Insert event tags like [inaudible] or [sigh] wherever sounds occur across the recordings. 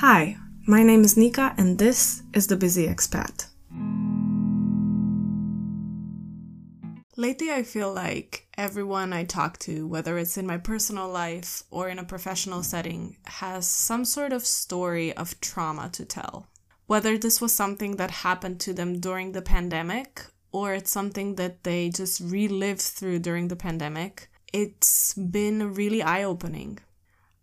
Hi, my name is Nika, and this is The Busy Expat. Lately, I feel like everyone I talk to, whether it's in my personal life or in a professional setting, has some sort of story of trauma to tell. Whether this was something that happened to them during the pandemic or it's something that they just relived through during the pandemic, it's been really eye opening.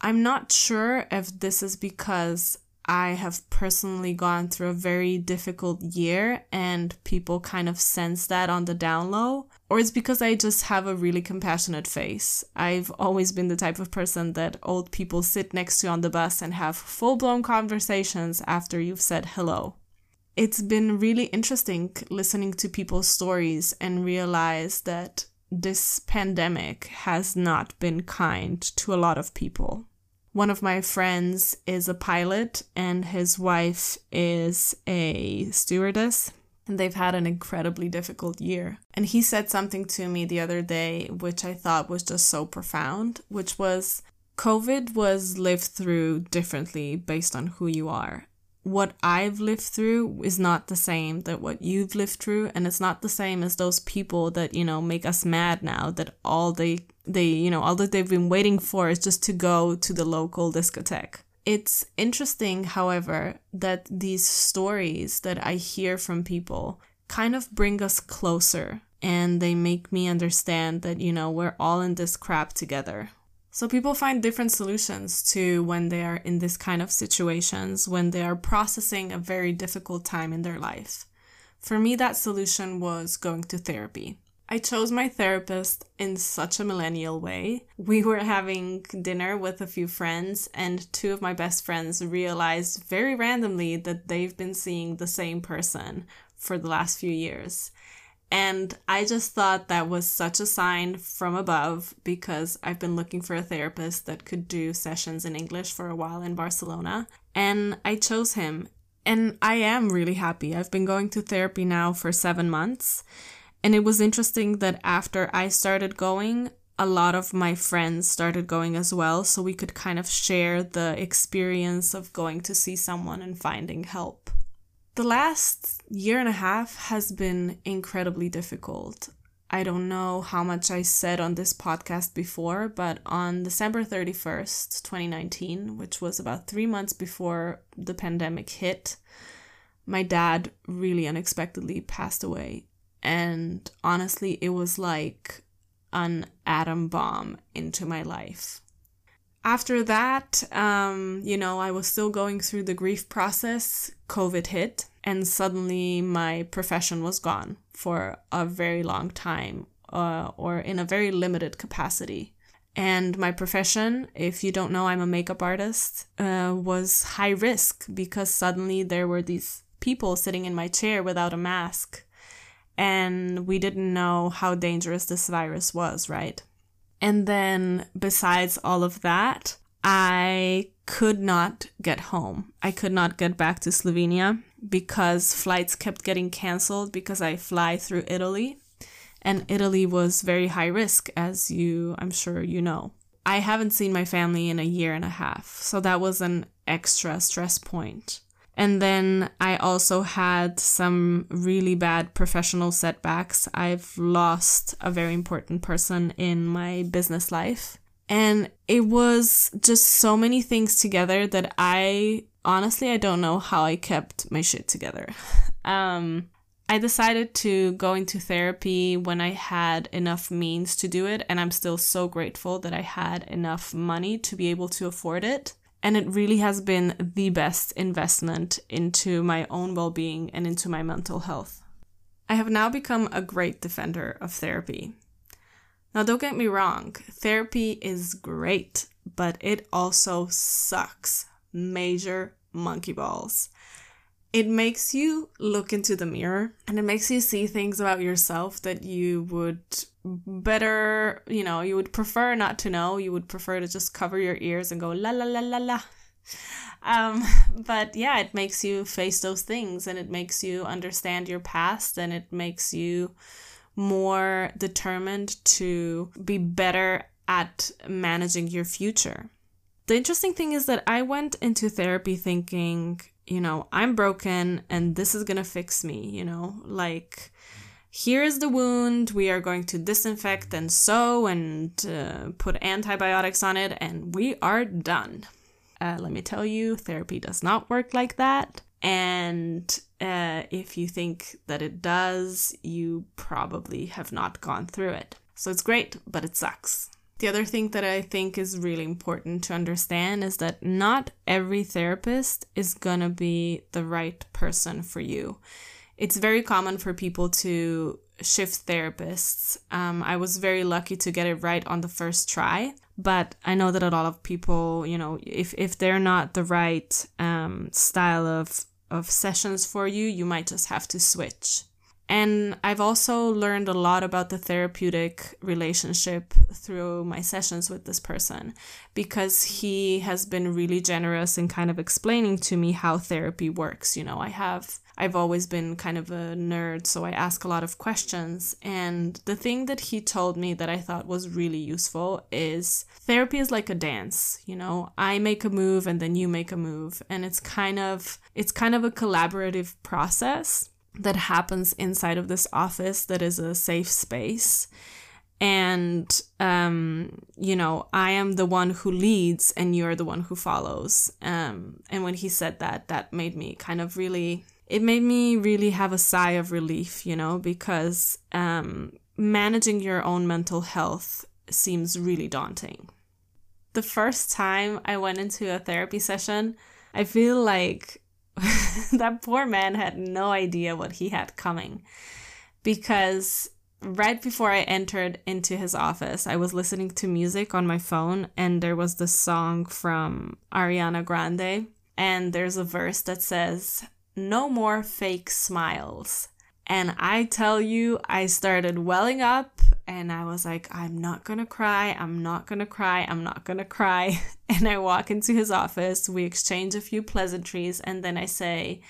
I'm not sure if this is because I have personally gone through a very difficult year and people kind of sense that on the down low, or it's because I just have a really compassionate face. I've always been the type of person that old people sit next to on the bus and have full blown conversations after you've said hello. It's been really interesting listening to people's stories and realize that this pandemic has not been kind to a lot of people. One of my friends is a pilot, and his wife is a stewardess. And they've had an incredibly difficult year. And he said something to me the other day, which I thought was just so profound, which was COVID was lived through differently based on who you are what I've lived through is not the same that what you've lived through and it's not the same as those people that you know make us mad now that all they they you know all that they've been waiting for is just to go to the local discotheque. It's interesting however that these stories that I hear from people kind of bring us closer and they make me understand that you know we're all in this crap together so people find different solutions to when they are in this kind of situations, when they are processing a very difficult time in their life. For me, that solution was going to therapy. I chose my therapist in such a millennial way. We were having dinner with a few friends, and two of my best friends realized very randomly that they've been seeing the same person for the last few years. And I just thought that was such a sign from above because I've been looking for a therapist that could do sessions in English for a while in Barcelona. And I chose him. And I am really happy. I've been going to therapy now for seven months. And it was interesting that after I started going, a lot of my friends started going as well. So we could kind of share the experience of going to see someone and finding help. The last year and a half has been incredibly difficult. I don't know how much I said on this podcast before, but on December 31st, 2019, which was about three months before the pandemic hit, my dad really unexpectedly passed away. And honestly, it was like an atom bomb into my life after that, um, you know, I was still going through the grief process. COVID hit, and suddenly my profession was gone for a very long time, uh, or in a very limited capacity. And my profession, if you don't know, I'm a makeup artist, uh, was high risk because suddenly there were these people sitting in my chair without a mask. And we didn't know how dangerous this virus was, right? And then, besides all of that, I could not get home. I could not get back to Slovenia because flights kept getting canceled because I fly through Italy. And Italy was very high risk, as you, I'm sure you know. I haven't seen my family in a year and a half, so that was an extra stress point. And then I also had some really bad professional setbacks. I've lost a very important person in my business life. And it was just so many things together that I honestly I don't know how I kept my shit together. [laughs] Um, I decided to go into therapy when I had enough means to do it, and I'm still so grateful that I had enough money to be able to afford it. And it really has been the best investment into my own well being and into my mental health. I have now become a great defender of therapy. Now, don't get me wrong, therapy is great, but it also sucks major monkey balls it makes you look into the mirror and it makes you see things about yourself that you would better, you know, you would prefer not to know. You would prefer to just cover your ears and go la la la la la. Um, but yeah, it makes you face those things and it makes you understand your past and it makes you more determined to be better at managing your future. The interesting thing is that I went into therapy thinking, you know, I'm broken and this is to fix me, you know, like here is the wound. We are going to disinfect and sew and uh, put antibiotics on it, and we are done. Uh, let me tell you, therapy does not work like that. And uh, if you think that it does, you probably have not gone through it. So it's great, but it sucks. The other thing that I think is really important to understand is that not every therapist is gonna be the right person for you. It's very common for people to shift therapists. Um, I was very lucky to get it right on the first try, but I know that a lot of people, you know, if if they're not the right um, style of of sessions for you, you might just have to switch. And I've also learned a lot about the therapeutic relationship through my sessions with this person because he has been really generous in kind of explaining to me how therapy works. You know, I have, I've always been kind of a nerd, so I ask a lot of questions. And the thing that he told me that I thought was really useful is therapy is like a dance. You know, I make a move and then you make a move. And it's kind of, it's kind of a collaborative process that happens inside of this office that is a safe space. And um, you know i am the one who leads and you're the one who follows. Um, and when he said that that made me kind of really it made me really have a sigh of relief you know because um, managing your own mental health seems really daunting. The first time i went into a therapy session i feel like [laughs] that poor man had no idea what he had coming because right before I entered into his office, I was listening to music on my phone and there was the song from Ariana Grande. And there's a verse that says, No more fake smiles. And I tell you, I started welling up and I was like, I'm not gonna cry, I'm not gonna cry, I'm not gonna cry. [laughs] And I walk into his office, we exchange a few pleasantries, and then I say,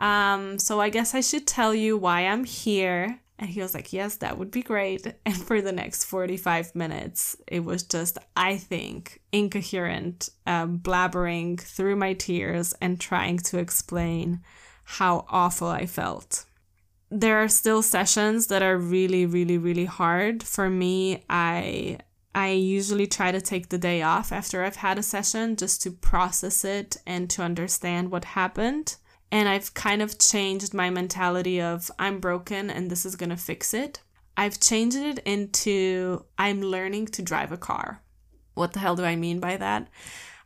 um, So I guess I should tell you why I'm here. And he was like, Yes, that would be great. [laughs] And for the next 45 minutes, it was just, I think, incoherent, um, blabbering through my tears and trying to explain how awful I felt there are still sessions that are really really really hard. For me i i usually try to take the day off after i've had a session just to process it and to understand what happened. And i've kind of changed my mentality of i'm broken and this is going to fix it. I've changed it into i'm learning to drive a car. What the hell do i mean by that?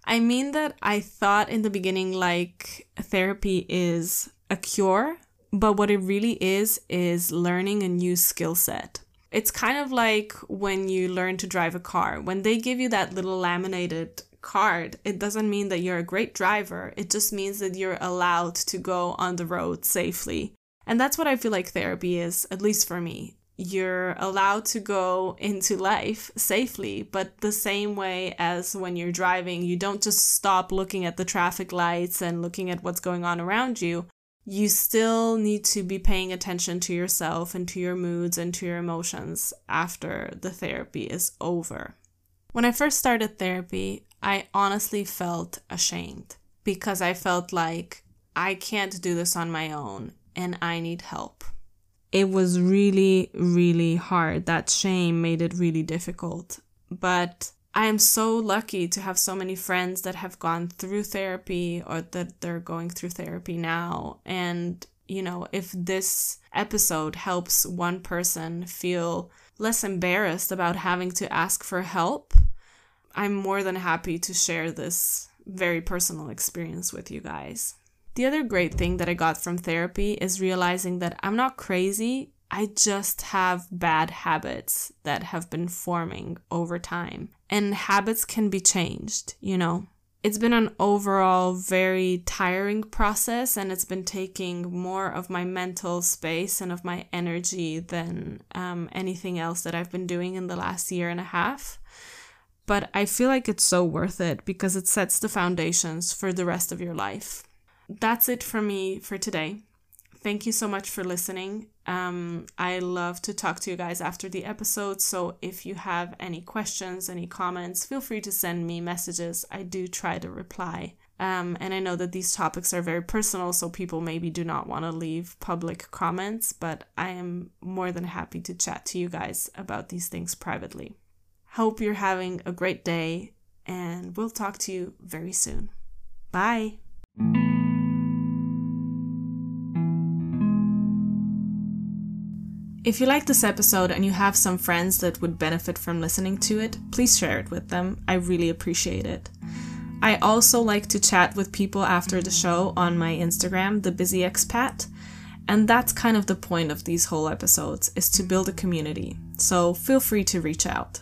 I mean that i thought in the beginning like therapy is a cure but what it really is, is learning a new skill set. It's kind of like when you learn to drive a car. When they give you that little laminated card, it doesn't mean that you're a great driver. It just means that you're allowed to go on the road safely. And that's what I feel like therapy is, at least for me. You're allowed to go into life safely, but the same way as when you're driving, you don't just stop looking at the traffic lights and looking at what's going on around you you still need to be paying attention to yourself and to your moods and to your emotions after the therapy is over. When I first started therapy, I honestly felt ashamed because I felt like I can't do this on my own and I need help. It was really, really hard. That shame made it really difficult. But I am so lucky to have so many friends that have gone through therapy or that they're going through therapy now. And, you know, if this episode helps one person feel less embarrassed about having to ask for help, I'm more than happy to share this very personal experience with you guys. The other great thing that I got from therapy is realizing that I'm not crazy I just have bad habits that have been forming over time. And habits can be changed, you know. It's been an overall very tiring process, and it's been taking more of my mental space and of my energy than um, anything else that I've been doing in the last year and a half. But I feel like it's so worth it because it sets the foundations for the rest of your life. That's it for me for today. Thank you so much for listening. Um, I love to talk to you guys after the episode. So if you have any questions, any comments, feel free to send me messages. I do try to reply. Um, and I know that these topics are very personal, so people maybe do not want to leave public comments, but I am more than happy to chat to you guys about these things privately. Hope you're having a great day, and we'll talk to you very soon. Bye. If you like this episode and you have some friends that would benefit from listening to it, please share it with them. I really appreciate it. I also like to chat with people after the show on my Instagram, The Busy Expat. And that's kind of the point of these whole episodes is to build a community. So feel free to reach out.